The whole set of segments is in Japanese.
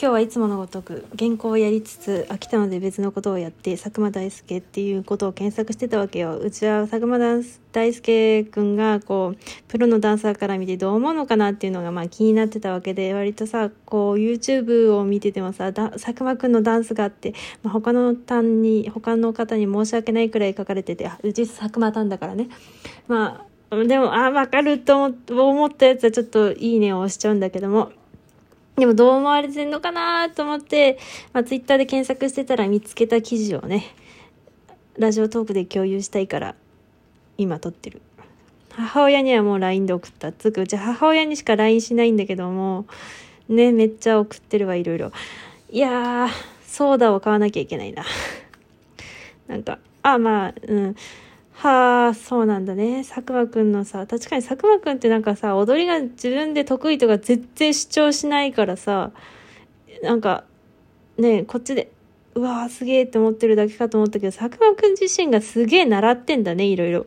今日はいつものごとく原稿をやりつつ飽きたので別のことをやって佐久間大輔っていうことを検索してたわけよ。うちは佐久間大輔君がこうプロのダンサーから見てどう思うのかなっていうのがまあ気になってたわけで割とさこう YouTube を見ててもさ佐久間君のダンスがあって、まあ、他の単に他の方に申し訳ないくらい書かれててあうち佐久間単だからね。まあでもあわかると思ったやつはちょっといいねを押しちゃうんだけどもでもどう思われてんのかなと思って、まあ、ツイッターで検索してたら見つけた記事をね、ラジオトークで共有したいから、今撮ってる。母親にはもう LINE で送った。つうか、うち母親にしか LINE しないんだけども、ね、めっちゃ送ってるわ、いろいろ。いやー、ソーダを買わなきゃいけないな。なんか、あ、まあ、うん。はあ、そうなんだね。佐久間くんのさ、確かに佐久間くんってなんかさ、踊りが自分で得意とか全然主張しないからさ、なんか、ねこっちで、うわーすげえって思ってるだけかと思ったけど、佐久間くん自身がすげえ習ってんだね、いろいろ。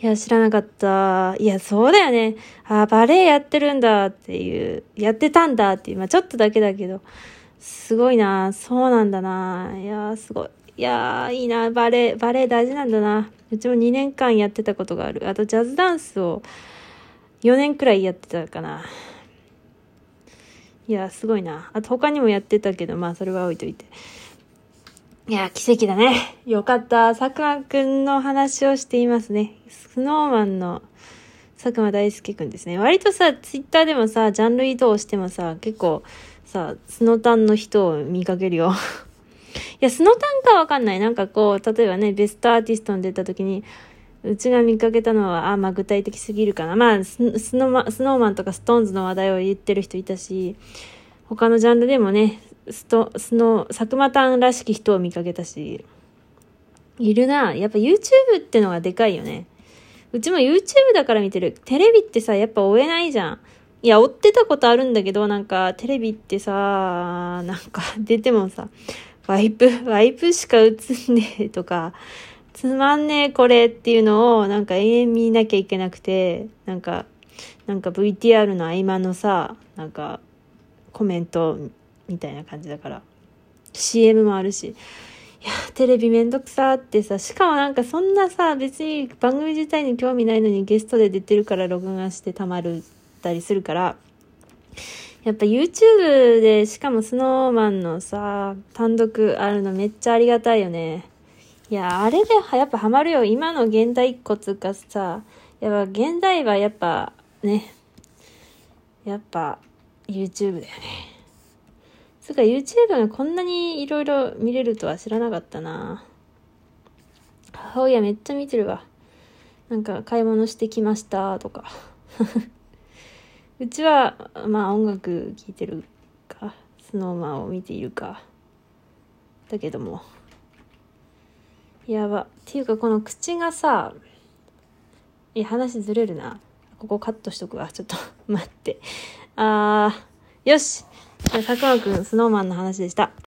いや、知らなかった。いや、そうだよね。あ、バレエやってるんだっていう、やってたんだっていう、まあちょっとだけだけど、すごいな。そうなんだな。いやすごい。いやー、いいな、バレエ、バレエ大事なんだな。うちも2年間やってたことがある。あと、ジャズダンスを4年くらいやってたかな。いや、すごいな。あと、他にもやってたけど、まあ、それは置いといて。いや、奇跡だね。よかった。佐久間くんの話をしていますね。スノーマンの佐久間大介くんですね。割とさ、ツイッターでもさ、ジャンル移動してもさ、結構さ、スノタンの人を見かけるよ。いや、スノタンかわかんない。なんかこう、例えばね、ベストアーティストに出た時に、うちが見かけたのは、あ、まあ具体的すぎるかな。まあスノマ、スノーマンとかストーンズの話題を言ってる人いたし、他のジャンルでもね、スト、スノ、佐久間タンらしき人を見かけたし、いるな。やっぱ YouTube ってのがでかいよね。うちも YouTube だから見てる。テレビってさ、やっぱ追えないじゃん。いや、追ってたことあるんだけど、なんか、テレビってさ、なんか、出てもさ、ワイプ、ワイプしか映んねえとか、つまんねえこれっていうのをなんか永遠見なきゃいけなくて、なんか、なんか VTR の合間のさ、なんかコメントみたいな感じだから、CM もあるし、いや、テレビめんどくさってさ、しかもなんかそんなさ、別に番組自体に興味ないのにゲストで出てるから録画してたまるたりするから、やっぱ YouTube で、しかも snowman のさ、単独あるのめっちゃありがたいよね。いや、あれでやっぱハマるよ。今の現代っ子つかさ、やっぱ現代はやっぱね、やっぱ YouTube だよね。つうか YouTube がこんなに色々見れるとは知らなかったな。母親めっちゃ見てるわ。なんか買い物してきましたとか。うちは、まあ音楽聴いてるか、スノーマンを見ているか。だけども。やば。っていうかこの口がさ、いや、話ずれるな。ここカットしとくわ。ちょっと 待って。あー、よし。佐久間くん、スノーマンの話でした。